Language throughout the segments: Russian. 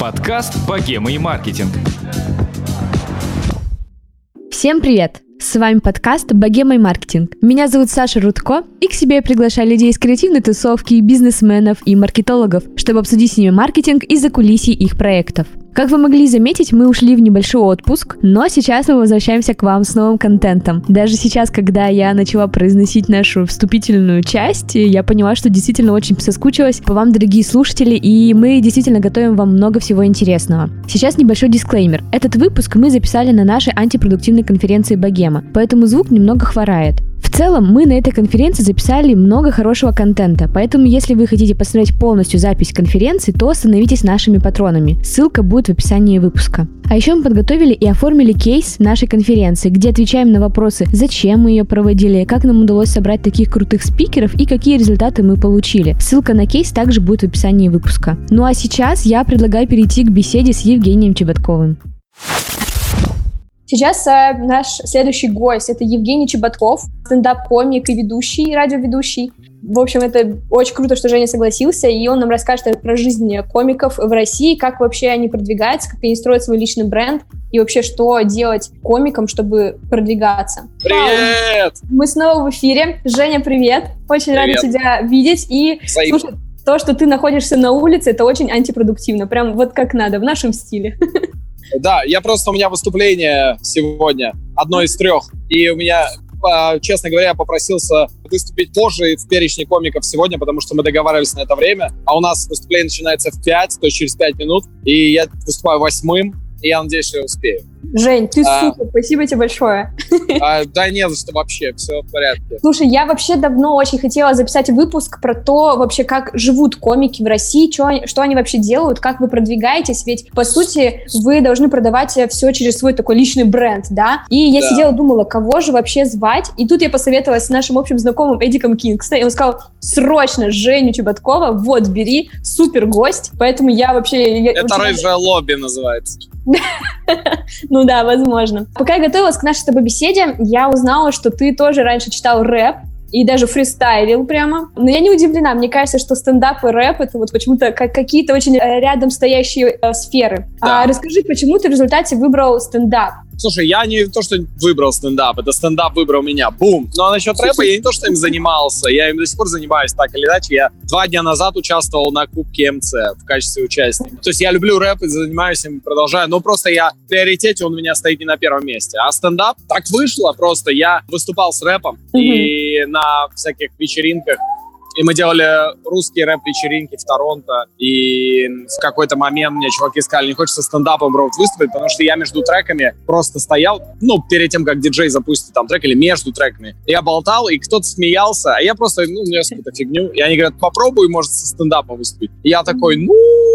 Подкаст «Богема и маркетинг». Всем привет! С вами подкаст «Богема и маркетинг». Меня зовут Саша Рудко, и к себе я приглашаю людей из креативной тусовки, бизнесменов и маркетологов, чтобы обсудить с ними маркетинг и закулисье их проектов. Как вы могли заметить, мы ушли в небольшой отпуск, но сейчас мы возвращаемся к вам с новым контентом. Даже сейчас, когда я начала произносить нашу вступительную часть, я поняла, что действительно очень соскучилась по вам, дорогие слушатели, и мы действительно готовим вам много всего интересного. Сейчас небольшой дисклеймер. Этот выпуск мы записали на нашей антипродуктивной конференции «Богема», поэтому звук немного хворает. Целом, мы на этой конференции записали много хорошего контента, поэтому если вы хотите посмотреть полностью запись конференции, то становитесь нашими патронами. Ссылка будет в описании выпуска. А еще мы подготовили и оформили кейс нашей конференции, где отвечаем на вопросы, зачем мы ее проводили, как нам удалось собрать таких крутых спикеров и какие результаты мы получили. Ссылка на кейс также будет в описании выпуска. Ну а сейчас я предлагаю перейти к беседе с Евгением Чеботковым. Сейчас э, наш следующий гость это Евгений Чеботков, стендап-комик и ведущий, радиоведущий. В общем, это очень круто, что Женя согласился, и он нам расскажет про жизнь комиков в России, как вообще они продвигаются, как они строят свой личный бренд, и вообще, что делать комикам, чтобы продвигаться. Привет! Мы снова в эфире. Женя, привет! Очень Привет. рада тебя видеть. И Взаимно. слушай, то, что ты находишься на улице, это очень антипродуктивно. Прям вот как надо, в нашем стиле. Да, я просто, у меня выступление сегодня, одно из трех, и у меня, а, честно говоря, я попросился выступить позже в перечне комиков сегодня, потому что мы договаривались на это время, а у нас выступление начинается в 5, то есть через 5 минут, и я выступаю восьмым, и я надеюсь, что я успею. Жень, ты А. супер, спасибо тебе большое. А, да не за что вообще, все в порядке. Слушай, я вообще давно очень хотела записать выпуск про то, вообще, как живут комики в России, чё они- что они вообще делают, как вы продвигаетесь, ведь, по сути, вы должны продавать все через свой такой личный бренд, да? И я Да. сидела, думала, кого же вообще звать, и тут я посоветовалась с нашим общим знакомым Эдиком Кингстоном, и он сказал, срочно Женю Чеботкова, вот, бери, супер гость, поэтому я вообще... я Это очень рыжее лобби называется. ну да, возможно. Пока я готовилась к нашей с тобой беседе, я узнала, что ты тоже раньше читал рэп и даже фристайлил прямо. Но я не удивлена. Мне кажется, что стендап и рэп — это вот почему-то как какие-то очень э, рядом стоящие э, сферы. Да. А расскажи, почему ты в результате выбрал стендап? Слушай, я не то, что выбрал стендап, это стендап выбрал меня. Бум! Ну а насчет рэпа я не то, что им занимался, я им до сих пор занимаюсь так или иначе. Я два дня назад участвовал на Кубке МЦ в качестве участника. То есть я люблю рэп и занимаюсь им, продолжаю. Но просто я в приоритете, он у меня стоит не на первом месте. А стендап так вышло просто. Я выступал с рэпом и на всяких вечеринках и мы делали русские рэп-вечеринки в Торонто, и в какой-то момент мне чуваки сказали, не хочется стендапом, вот выступить, потому что я между треками просто стоял, ну, перед тем, как диджей запустит там трек, или между треками. Я болтал, и кто-то смеялся, а я просто, ну, нес какую-то фигню, и они говорят, попробуй, может, со стендапом выступить. И я такой, ну,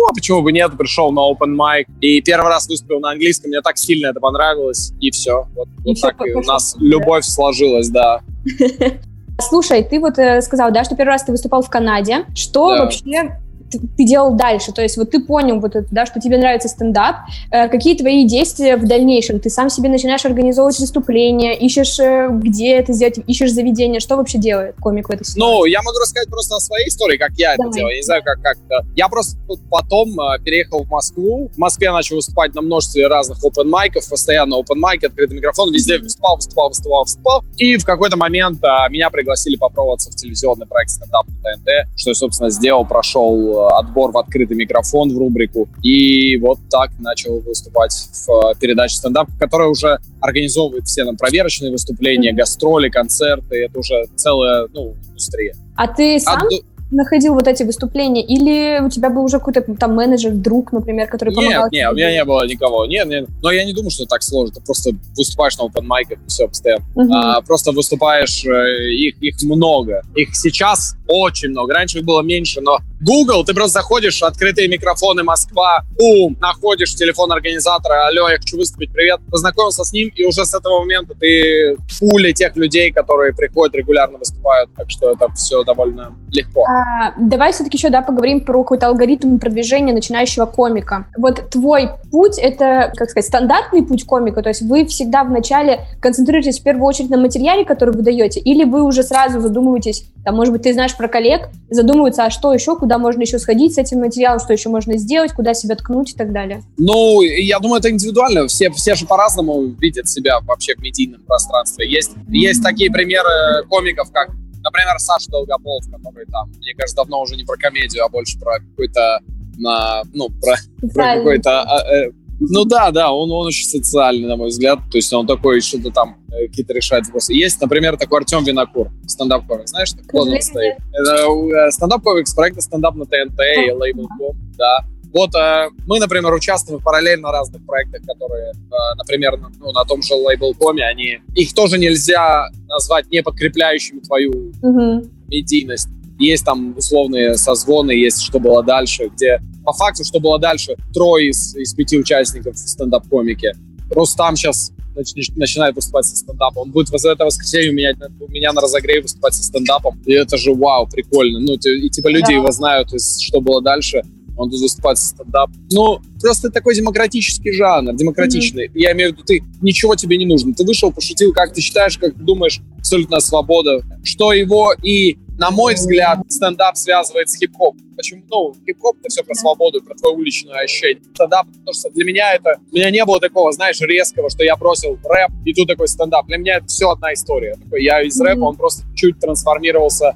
а почему бы нет, пришел на open mic, и первый раз выступил на английском, мне так сильно это понравилось, и все. Вот, И вот так и у нас любовь сложилась, да. Слушай, ты вот э, сказал, да, что первый раз ты выступал в Канаде. Что Да. вообще ты, ты делал дальше? То есть вот ты понял, вот это, да, что тебе нравится стендап. Э, какие твои действия в дальнейшем? Ты сам себе начинаешь организовывать выступления, ищешь, э, где это сделать, ищешь заведение. Что вообще делает комик в этой ситуации? Ну, я могу рассказать просто о своей истории, как я это Давай. делал. Я не знаю, как, как это. Я просто потом э, переехал в Москву. В Москве я начал выступать на множестве разных open майков, постоянно open майки, открытый микрофон, везде выступал, выступал, выступал, выступал. И в какой-то момент э, меня пригласили попробоваться в телевизионный проект стендап на ТНТ, что я, собственно, сделал, прошел э, отбор в открытый микрофон в рубрику. И вот так начал выступать в э, передаче стендап, которая уже организовывает все нам проверочные выступления, гастроли, концерты. Это уже целая, ну, индустрия. А ты сам ду- находил вот эти выступления? Или у тебя был уже какой-то там менеджер, друг, например, который помогал? Нет, нет, у меня не было никого. Нет, нет. Но я не думаю, что так сложно. Ты просто выступаешь на open майках, и все, постоянно. Мгм. А, просто выступаешь, э, их, их много. Их сейчас очень много. Раньше их было меньше, но Google, ты просто заходишь, открытые микрофоны Москва, бум, находишь телефон организатора, алло, я хочу выступить, привет, познакомился с ним, и уже с этого момента ты в пуле тех людей, которые приходят регулярно выступают, так что это все довольно легко. А, давай все-таки еще, да, поговорим про какой-то алгоритм продвижения начинающего комика. Вот твой путь — это, как сказать, стандартный путь комика, то есть вы всегда вначале концентрируетесь в первую очередь на материале, который вы даете, или вы уже сразу задумываетесь, там, может быть, ты знаешь про коллег, задумываются, а что еще, куда можно еще сходить с этим материалом, что еще можно сделать, куда себя ткнуть и так далее? Ну, я думаю, это индивидуально. Все, все же по-разному видят себя вообще в медийном пространстве. Есть, есть такие примеры комиков, как, например, Саша Долгополов, который там, мне кажется, давно уже не про комедию, а больше про какой-то на, ну, про, про какой-то а, э, ну да, да, он, он очень социальный, на мой взгляд. То есть он такой, что-то там э, какие-то решает вопросы. Есть, например, такой Артем Винокур, стендап-комик. Знаешь, так вот он стоит. Это э, стендап-комик с проекта стендап на ТНТ и Label.com, да. Вот э, мы, например, участвуем параллельно в разных проектах, которые, э, например, на, ну, на том же Label.com, они, их тоже нельзя назвать не подкрепляющими твою Мгм. медийность. Есть там условные созвоны, есть что было дальше, где по факту, что было дальше, трое из, из пяти участников в стендап-комике. Рустам сейчас нач- начинает выступать со стендапом. Он будет в это воскресенье у меня, у меня на разогреве выступать со стендапом. И это же вау, прикольно. Ну, и типа люди Да. его знают, из, что было дальше. Он будет выступать со стендап. Ну, просто такой демократический жанр, демократичный. Я имею в виду, ты ничего тебе не нужно. Ты вышел, пошутил, как ты считаешь, как ты думаешь, абсолютная свобода. Что его и, на мой взгляд, стендап связывает с хип-хоп. Почему? Ну, хип-хоп это все про свободу, про твое уличное ощущение. Стендап, потому что для меня это, у меня не было такого, знаешь, резкого, что я бросил рэп, и тут такой стендап. Для меня это все одна история. Такой, я из рэпа, он просто чуть трансформировался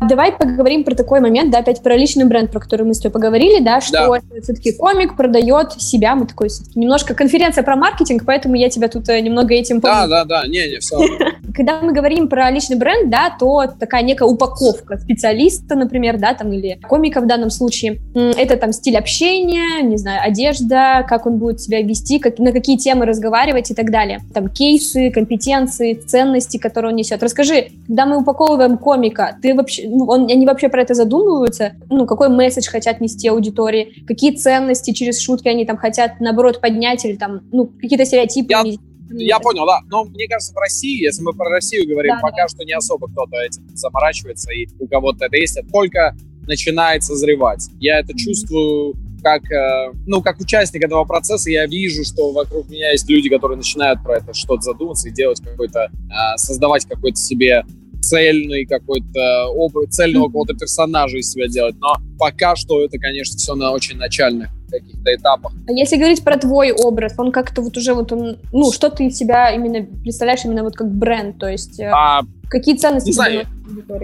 Давай поговорим про такой момент, да, опять про личный бренд, про который мы с тобой поговорили, да, что все-таки комик продает себя, мы такой все-таки немножко конференция про маркетинг, поэтому я тебя тут э, немного этим Да, помню. да, да, не, не, все. Когда мы говорим про личный бренд, да, то такая некая упаковка специалиста, например, да, там, или комика в данном случае, это там стиль общения, не знаю, одежда, как он будет себя вести, как, на какие темы разговаривать и так далее. Там кейсы, компетенции, ценности, которые он несет. Расскажи, когда мы упаковываем комика, ты вообще, он, они вообще про это задумываются? Ну, какой месседж хотят нести аудитории? Какие ценности через шутки они там хотят, наоборот, поднять или там, ну, какие-то стереотипы? Я- Я понял, да. Но мне кажется, в России, если мы про Россию говорим, Да, пока что не особо кто-то этим заморачивается, и у кого-то это есть. Это только начинает созревать. Я это чувствую как, э, ну, как участник этого процесса, я вижу, что вокруг меня есть люди, которые начинают про это что-то задуматься и делать какой-то, э, создавать какой-то себе цельный какой-то образ, цельного какого-то персонажа из себя делать. Но пока что это, конечно, все на очень начальных каких-то этапах. А если говорить про твой образ, он как-то вот уже вот он, ну, что ты из себя именно представляешь именно вот как бренд, то есть э, А какие ценности не знаю?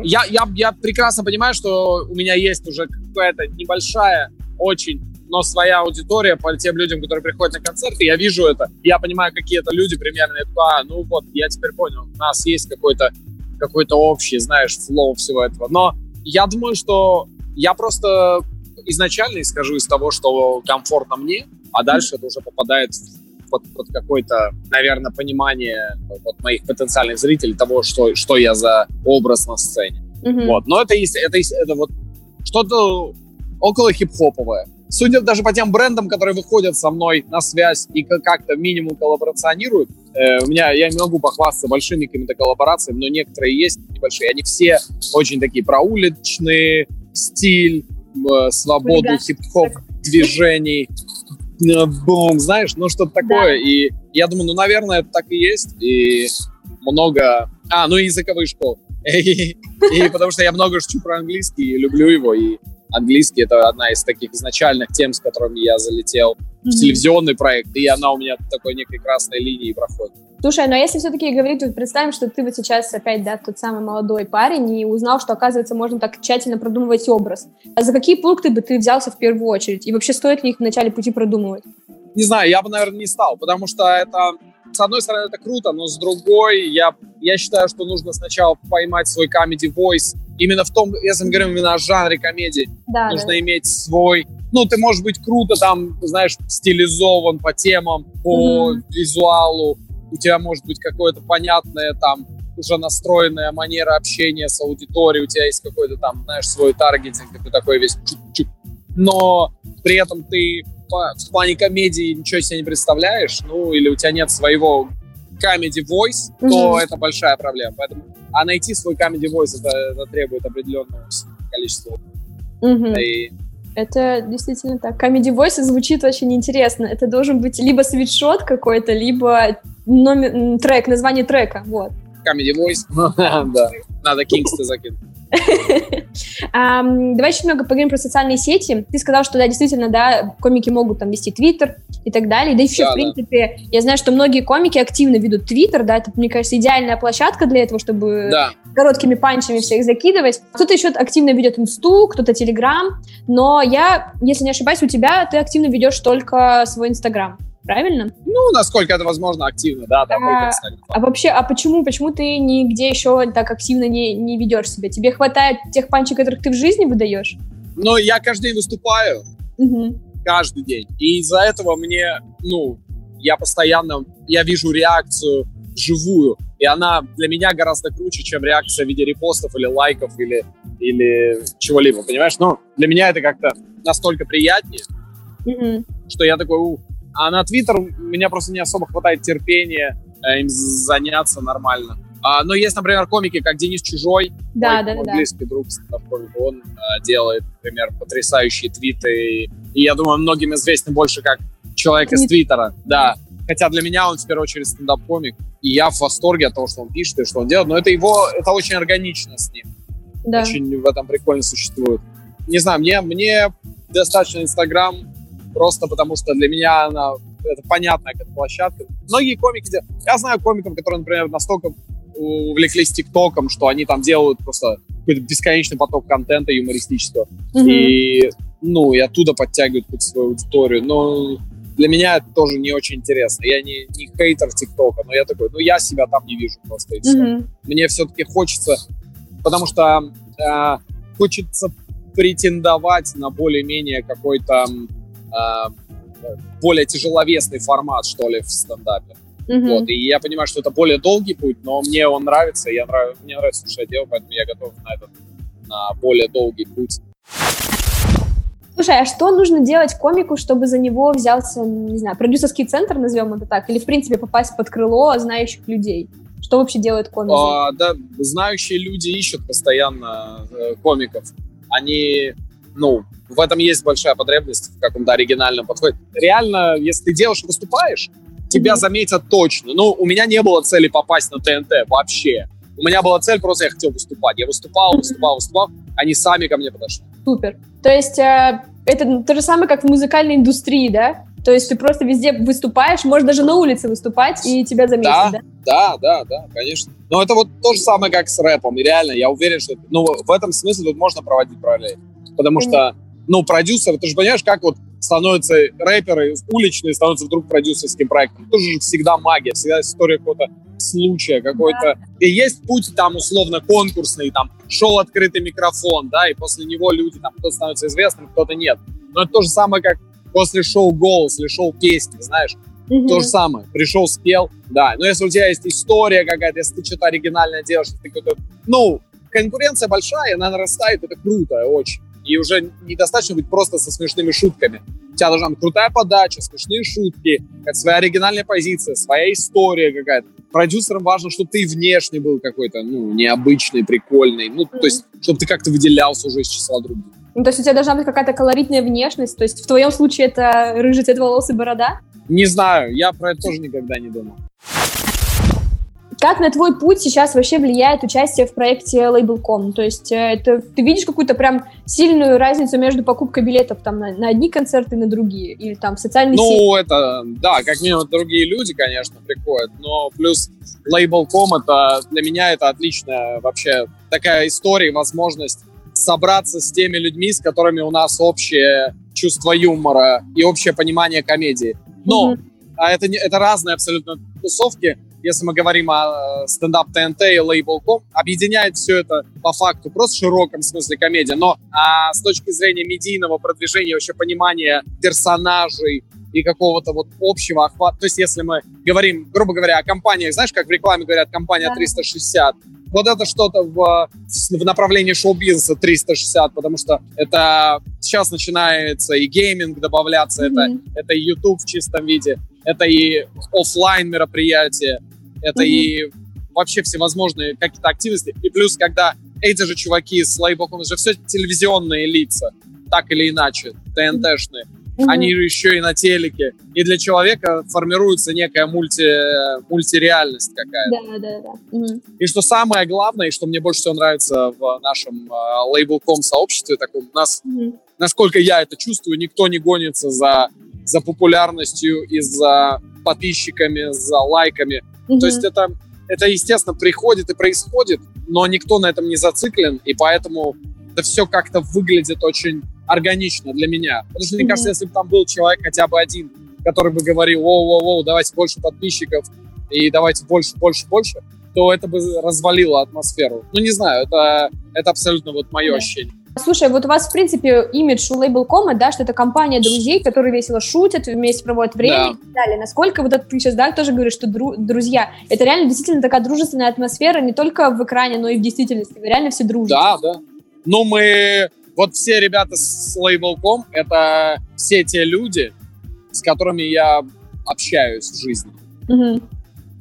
Я, я, я прекрасно понимаю, что у меня есть уже какая-то небольшая, очень, но своя аудитория по тем людям, которые приходят на концерты. Я вижу это. Я понимаю, какие это люди примерно. Такой, а, ну вот, я теперь понял. У нас есть какой-то какой-то общий, знаешь, флоу всего этого. Но я думаю, что я просто изначально исхожу из того, что комфортно мне, а дальше это уже попадает под, под какое-то, наверное, понимание вот, моих потенциальных зрителей того, что, что я за образ на сцене. Мгм. Вот. Но это, это, есть- это вот что-то около хип-хоповое. Судя даже по тем брендам, которые выходят со мной на связь и как- как-то минимум коллаборационируют, э, у меня, я не могу похвастаться большими какими-то коллаборациями, но некоторые есть небольшие. Они все очень такие проуличные, стиль, э, свободу хип-хоп движений, э, бум, знаешь, ну что-то такое. И я думаю, ну, наверное, это так и есть. И много... А, ну и языковые школы. И потому что я много шучу про английский и люблю его. И английский — это одна из таких изначальных тем, с которыми я залетел в Мгм. телевизионный проект. И она у меня такой некой красной линии проходит. Слушай, но если все-таки говорить, вот представим, что ты вот сейчас опять, да, тот самый молодой парень и узнал, что, оказывается, можно так тщательно продумывать образ. А за какие пункты бы ты взялся в первую очередь? И вообще стоит ли их в начале пути продумывать? не знаю, я бы, наверное, не стал, потому что это, с одной стороны, это круто, но с другой, я, я считаю, что нужно сначала поймать свой comedy voice. Именно в том, если мы говорим именно о жанре комедии, Да, нужно иметь свой... Ну, ты можешь быть круто там, знаешь, стилизован по темам, по Мгм. визуалу, у тебя может быть какое-то понятное там уже настроенная манера общения с аудиторией, у тебя есть какой-то там, знаешь, свой таргетинг, ты такой весь чук-чук. Но при этом ты в плане комедии ничего себе не представляешь, ну, или у тебя нет своего comedy voice, то Мгм. это большая проблема. Поэтому, а найти свой comedy voice, это, это требует определенного количества. Мгм. И Это действительно так. Comedy Voice звучит очень интересно. Это должен быть либо свитшот какой-то, либо номер, трек, название трека. Вот. comedy voice, да, надо Кингста закинуть. Ам, давай чуть немного поговорим про социальные сети. Ты сказал, что да, действительно, да, комики могут там вести твиттер и так далее. Да и вообще, Да, в да. принципе, я знаю, что многие комики активно ведут твиттер, да, это, мне кажется, идеальная площадка для этого, чтобы Да, короткими панчами всех закидывать. Кто-то еще активно ведет инсту, кто-то телеграм, но я, если не ошибаюсь, у тебя ты активно ведешь только свой инстаграм. Правильно? ну, насколько это возможно, активно, да, да, А. А вообще, а почему, почему ты нигде еще так активно не, не ведешь себя? Тебе хватает тех панчей, которых ты в жизни выдаешь? Но я каждый день выступаю, Мгм. каждый день. И из-за этого мне, ну, я постоянно, я вижу реакцию живую, и она для меня гораздо круче, чем реакция в виде репостов или лайков или, или чего-либо, понимаешь? Ну, для меня это как-то настолько приятнее, Мгм. что я такой, у. А на Твиттер у меня просто не особо хватает терпения э, им заняться нормально. А, но есть, например, комики, как Денис Чужой, Да, мой, да, мой да. близкий друг, он э, делает, например, потрясающие твиты. И я думаю, многим известен больше как человек из Твит. Твиттера. Да. Хотя для меня он в первую очередь стендап-комик. И я в восторге от того, что он пишет и что он делает. Но это его, это очень органично с ним. Да. Очень в этом прикольно существует. Не знаю, мне, мне достаточно Инстаграм просто потому, что для меня она это понятная как площадка. Многие комики, я знаю комиков, которые, например, настолько увлеклись ТикТоком, что они там делают просто какой-то бесконечный поток контента юмористического. Мгм. И, ну, и оттуда подтягивают какую-то свою аудиторию. Но для меня это тоже не очень интересно. Я не, не хейтер ТикТока, но я такой, ну, я себя там не вижу просто, и Мгм. мне все-таки хочется, потому что э, хочется претендовать на более-менее какой-то более тяжеловесный формат, что ли, в стендапе. Мгм. Вот, и я понимаю, что это более долгий путь, но мне он нравится, я нрав... мне нравится, что я делаю, поэтому я готов на этот на более долгий путь. Слушай, а что нужно делать комику, чтобы за него взялся, не знаю, продюсерский центр, назовем это так, или, в принципе, попасть под крыло знающих людей? Что вообще делают комики? А, да, знающие люди ищут постоянно э, комиков. Они, ну, в этом есть большая потребность в каком-то оригинальном подходе. Реально, если ты делаешь, выступаешь, тебя Мгм. заметят точно. Ну, у меня не было цели попасть на ТНТ вообще. У меня была цель, просто я хотел выступать. Я выступал, выступал, выступал. Они сами ко мне подошли. Супер. То есть э, это то же самое, как в музыкальной индустрии, да? То есть ты просто везде выступаешь, можешь даже на улице выступать, и тебя заметят, да? Да, да, да, конечно. Но это вот то же самое, как с рэпом. И реально, я уверен, что... Ну, в этом смысле тут можно проводить параллель. Потому что, ну, продюсер, ты же понимаешь, как вот становятся рэперы уличные, становятся вдруг продюсерским проектом. Тоже же всегда магия, всегда история какого-то случая, какой-то... И есть путь там условно конкурсный, там, шел открытый микрофон, да, и после него люди, там, кто-то становится известным, кто-то нет. Но это то же самое, как после шоу «Голос» или шоу «Песни», знаешь, Мгм. то же самое. Пришел, спел, да. Но если у тебя есть история какая-то, если ты что-то оригинальное делаешь, ты какой-то... Ну, конкуренция большая, она нарастает, это круто очень. И уже недостаточно быть просто со смешными шутками. У тебя должна быть крутая подача, смешные шутки, какая-то своя оригинальная позиция, своя история какая-то. Продюсерам важно, чтобы ты и внешне был какой-то, ну, необычный, прикольный. Ну, то есть, чтобы ты как-то выделялся уже из числа других. Ну, то есть у тебя должна быть какая-то колоритная внешность, то есть в твоем случае это рыжий цвет волос и борода? Не знаю, я про это тоже никогда не думал. Как на твой путь сейчас вообще влияет участие в проекте Label.com? То есть э, это, ты видишь какую-то прям сильную разницу между покупкой билетов там, на, на одни концерты и на другие? Или там в социальные сети? Ну, это, да, как минимум другие люди, конечно, приходят, но плюс Label.com, это для меня это отличная вообще такая история, возможность собраться с теми людьми, с которыми у нас общее чувство юмора и общее понимание комедии. Но Мгм. а это, не, это разные абсолютно тусовки. Если мы говорим о э, стендап ТНТ и Label.com, объединяет все это по факту просто в широком смысле комедия. Но а, с точки зрения медийного продвижения, вообще понимания персонажей, и какого-то вот общего охвата. То есть если мы говорим, грубо говоря, о компаниях, знаешь, как в рекламе говорят, компания Да. 360, вот это что-то в, в направлении шоу-бизнеса 360, потому что это сейчас начинается и гейминг добавляться, это, Мгм. это и YouTube в чистом виде, это и оффлайн мероприятия, это Мгм. и вообще всевозможные какие-то активности. И плюс, когда эти же чуваки с лейблком, это же все телевизионные лица, так или иначе, ТНТшные, Мгм. они еще и на телеке. И для человека формируется некая мульти, мультиреальность какая-то. Да, да, да. И что самое главное, и что мне больше всего нравится в нашем э, лейблком сообществе, таком, у нас, Мгм. насколько я это чувствую, никто не гонится за, за популярностью и за подписчиками, за лайками. Мгм. То есть это, это, естественно, приходит и происходит, но никто на этом не зациклен, и поэтому это все как-то выглядит очень органично для меня. Потому что, мне Мгм. кажется, если бы там был человек хотя бы один, который бы говорил, воу-воу-воу, давайте больше подписчиков, и давайте больше, больше, больше, то это бы развалило атмосферу. Ну, не знаю, это, это абсолютно вот мое Да. ощущение. Слушай, вот у вас, в принципе, имидж у лейбл.кома, да, что это компания друзей, которые весело шутят, вместе проводят время Да. и так далее. Насколько вот это ты сейчас, да, тоже говоришь, что дру- друзья, это реально действительно такая дружественная атмосфера не только в экране, но и в действительности. Вы реально все дружите. Да, да. Ну, мы... Вот все ребята с Label.com — это все те люди, с которыми я общаюсь в жизни. Мгм.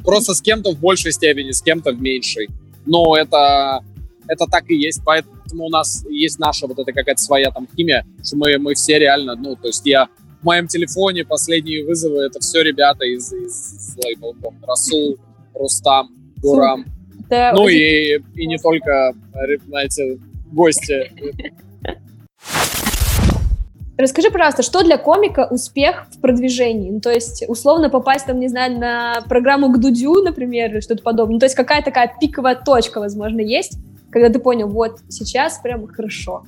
Просто с кем-то в большей степени, с кем-то в меньшей. Но это, это так и есть. Поэтому у нас есть наша вот эта какая-то своя там химия, что мы, мы все реально, ну, то есть я в моем телефоне последние вызовы, это все ребята из, из Label.com. Расул, Рустам, Гурам. Ну и, и не только, э, знаете, гости. Расскажи, пожалуйста, что для комика успех в продвижении? Ну, то есть, условно попасть, там, не знаю, на программу к Дудю, например, или что-то подобное. Ну, то есть, какая такая пиковая точка, возможно, есть, когда ты понял, вот, сейчас прям хорошо.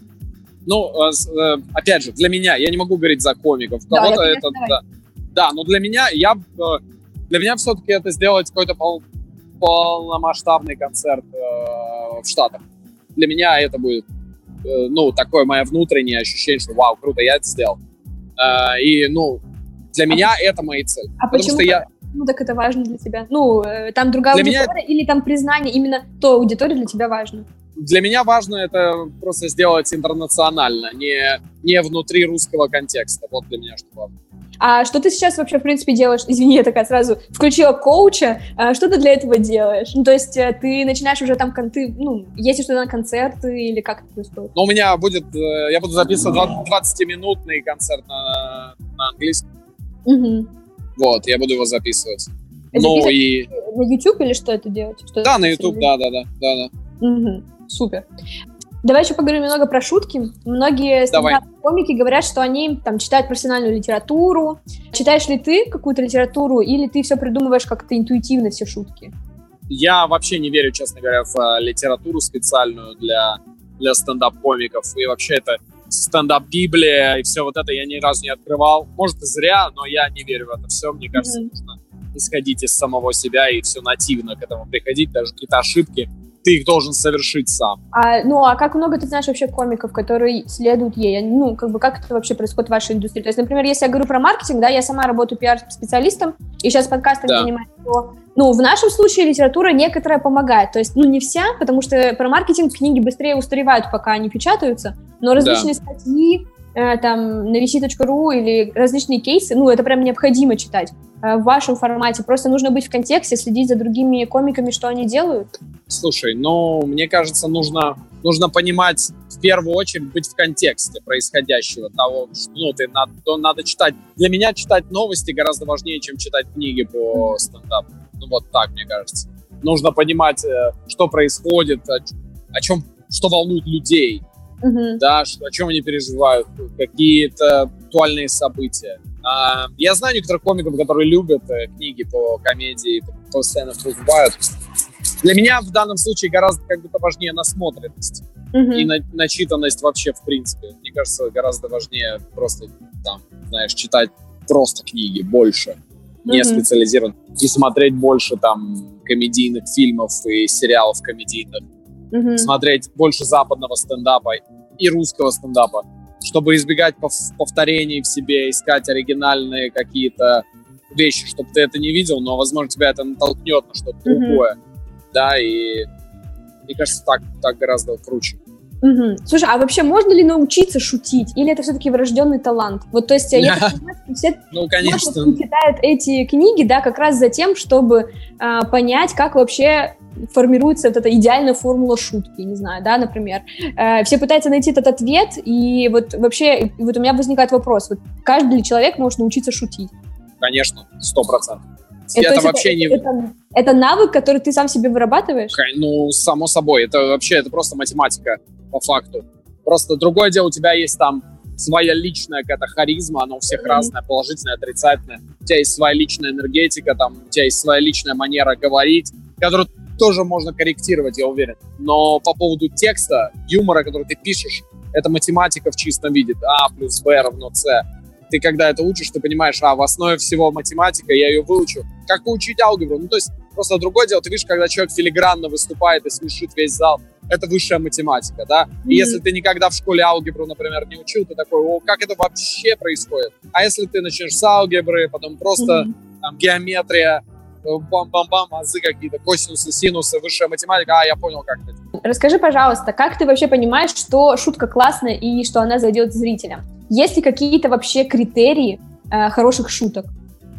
Ну, с- э, опять же, для меня, я не могу говорить за комиков. Да, Кого-то это, да. Да, но для меня, я, э, для меня все-таки это сделать какой-то пол- полномасштабный концерт э, в Штатах. Для меня это будет, э, ну, такое мое внутреннее ощущение, что вау, круто, я это сделал. Э, и, ну, для меня это мои цели. А Потому почему что я? Ну, так это важно для тебя. Ну, э, там другая Для меня- аудитория или там признание, именно то аудитория для тебя важно. для меня важно это просто сделать интернационально, не, не внутри русского контекста. Вот для меня что важно. А что ты сейчас вообще, в принципе, делаешь? Извини, я такая сразу включила коуча. А что ты для этого делаешь? Ну, то есть э, ты начинаешь уже там, ты, ну, ездишь туда на концерты или как это происходит? Но у меня будет, э, я буду записывать 20-минутный концерт на, на английском. Мгм. Вот, я буду его записывать. Это Ну и... На YouTube или что это делать? Что Да, это на YouTube, да, да, да, да, да. Мгм. Супер. Давай еще поговорим немного про шутки. Многие комики говорят, что они там читают профессиональную литературу. Читаешь ли ты какую-то литературу, или ты все придумываешь как-то интуитивно, все шутки? Я вообще не верю, честно говоря, в э, литературу специальную для, для стендап-комиков. И вообще это стендап-библия и все вот это я ни разу не открывал. Может, и зря, но я не верю в это все. Мне кажется, Мгм. нужно исходить из самого себя и все нативно к этому приходить. Даже какие-то ошибки ты их должен совершить сам. А, ну, а как много ты знаешь вообще комиков, которые следуют ей? Ну, как бы, как это вообще происходит в вашей индустрии? То есть, например, если я говорю про маркетинг, да, я сама работаю пиар-специалистом, и сейчас подкастом Да. занимаюсь, то, ну, в нашем случае литература некоторая помогает. То есть, ну, не вся, потому что про маркетинг книги быстрее устаревают, пока они печатаются, но различные статьи, э, там, на vc.ru или различные кейсы, ну, это прям необходимо читать э, в вашем формате. Просто нужно быть в контексте, следить за другими комиками, что они делают. Слушай, ну, мне кажется, нужно, нужно понимать, в первую очередь, быть в контексте происходящего, того, что, ну, ты надо, надо читать. Для меня читать новости гораздо важнее, чем читать книги по стендапу. Ну, вот так, мне кажется. Нужно понимать, э, что происходит, о чем, что волнует людей, Мгм. да, что- о чем они переживают, какие-то актуальные события. А, я знаю некоторых комиков, которые любят э, книги по комедии, по- постоянно покупают. Для меня в данном случае гораздо как будто важнее насмотренность Мгм. и на- начитанность вообще в принципе. Мне кажется, гораздо важнее просто там, знаешь, читать просто книги больше, не специализирован, и смотреть больше там комедийных фильмов и сериалов комедийных Мгм. смотреть больше западного стендапа и русского стендапа, чтобы избегать пов- повторений в себе, искать оригинальные какие-то вещи, чтобы ты это не видел, но, возможно, тебя это натолкнет на что-то Мгм. другое. Да, и мне кажется, так, так гораздо круче. Мгм. Слушай, а вообще можно ли научиться шутить? Или это все-таки врожденный талант? Вот, то есть, я так понимаю, все Ну, конечно. Кто читает эти книги, да, как раз за тем, чтобы а, понять, как вообще формируется вот эта идеальная формула шутки, не знаю, да, например. Э, все пытаются найти этот ответ, и вот вообще, и вот у меня возникает вопрос, вот каждый ли человек может научиться шутить? Конечно, сто процентов. Э, то Это есть вообще не... это, это навык, который ты сам себе вырабатываешь? Ну, само собой, это вообще, это просто математика по факту. Просто другое дело, у тебя есть там своя личная какая-то харизма, она у всех Мгм. разная, положительная, отрицательная. У тебя есть своя личная энергетика, там, у тебя есть своя личная манера говорить, которую тоже можно корректировать, я уверен. Но по поводу текста, юмора, который ты пишешь, это математика в чистом виде. А плюс Б равно С. Ты когда это учишь, ты понимаешь, а в основе всего математика, я ее выучу. Как учить алгебру? Ну, то есть Просто другое дело, ты видишь, когда человек филигранно выступает и смешит весь зал, это высшая математика, да? И Мгм. если ты никогда в школе алгебру, например, не учил, ты такой, о, как это вообще происходит? А если ты начнешь с алгебры, потом просто Мгм. там геометрия, бам-бам-бам, азы какие-то, косинусы, синусы, высшая математика, а, я понял, как это. Расскажи, пожалуйста, как ты вообще понимаешь, что шутка классная и что она зайдет зрителям? Есть ли какие-то вообще критерии э, хороших шуток?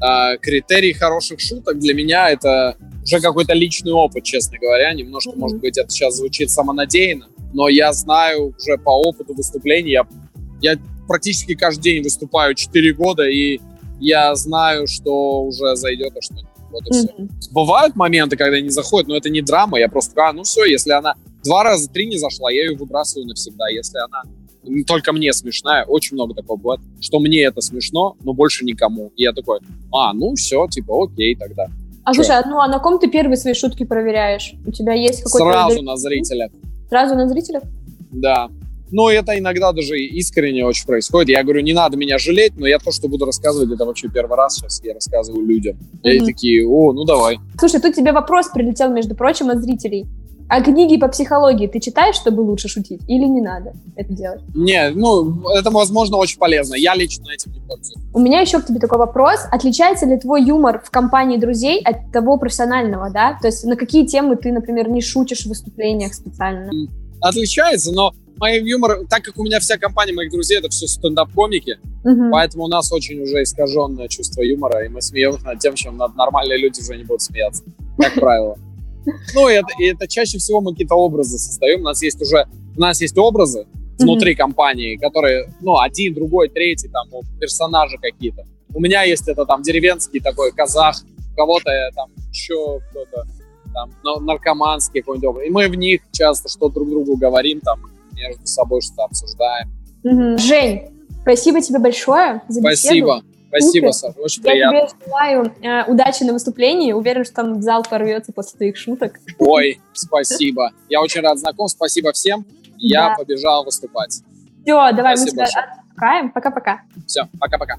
А, критерий хороших шуток для меня это уже какой-то личный опыт, честно говоря. Немножко, Мгм. может быть, это сейчас звучит самонадеянно, но я знаю уже по опыту выступлений, я, я практически каждый день выступаю 4 года, и я знаю, что уже зайдет, а что нет. Вот. Мгм. Бывают моменты, когда не заходит, но это не драма, я просто, а, ну все, если она два раза, три не зашла, я ее выбрасываю навсегда. Если она только мне смешная, очень много такого бывает, что мне это смешно, но больше никому. И я такой, а, ну все, типа, окей тогда. А Чё? слушай, а, ну а на ком ты первые свои шутки проверяешь? У тебя есть какой-то... Сразу на зрителя, Сразу на зрителях? да. Но это иногда даже искренне очень происходит. Я говорю, не надо меня жалеть, но я то, что буду рассказывать, это вообще первый раз сейчас я рассказываю людям. И они Мгм. такие, о, ну давай. Слушай, тут тебе вопрос прилетел, между прочим, от зрителей. А книги по психологии ты читаешь, чтобы лучше шутить? Или не надо это делать? Не, ну, это, возможно, очень полезно. Я лично этим не пользуюсь. У меня еще к тебе такой вопрос. Отличается ли твой юмор в компании друзей от того профессионального, да? То есть на какие темы ты, например, не шутишь в выступлениях специально? отличается, но мой юмор, так как у меня вся компания моих друзей, это все стендап-комики, Мгм. поэтому у нас очень уже искаженное чувство юмора, и мы смеемся над тем, чем над- нормальные люди уже не будут смеяться, как правило. Ну, и это, и это чаще всего мы какие-то образы создаем. У нас есть уже, у нас есть образы внутри компании, которые, ну, один, другой, третий, там, персонажи какие-то. У меня есть это там деревенский такой казах, у кого-то э, там еще кто-то там наркоманский какой-нибудь образ. И мы в них часто что друг другу говорим, там, между собой что-то обсуждаем. Мгм. Жень, спасибо тебе большое за беседу. Спасибо. Спасибо, Супер. Саша. Очень Я приятно. тебе желаю э, удачи на выступлении. Уверен, что там зал порвется после твоих шуток. Ой, спасибо. Я очень рад знаком. Спасибо всем. Я Да. побежал выступать. Все, давай Спасибо мы тебя отпускаем. Пока-пока. Все, пока-пока.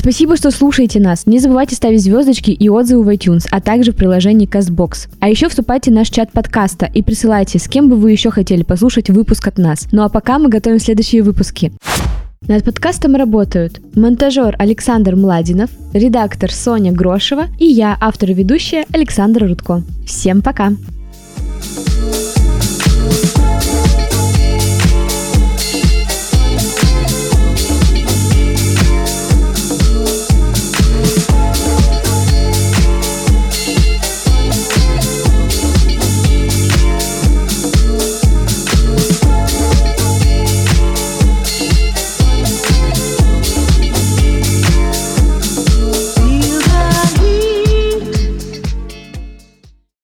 Спасибо, что слушаете нас. Не забывайте ставить звездочки и отзывы в iTunes, а также в приложении CastBox. А еще вступайте в наш чат подкаста и присылайте, с кем бы вы еще хотели послушать выпуск от нас. Ну а пока мы готовим следующие выпуски. Над подкастом работают монтажер Александр Младинов, редактор Соня Грошева и я, автор и ведущая Александра Рудко. Всем пока! Thank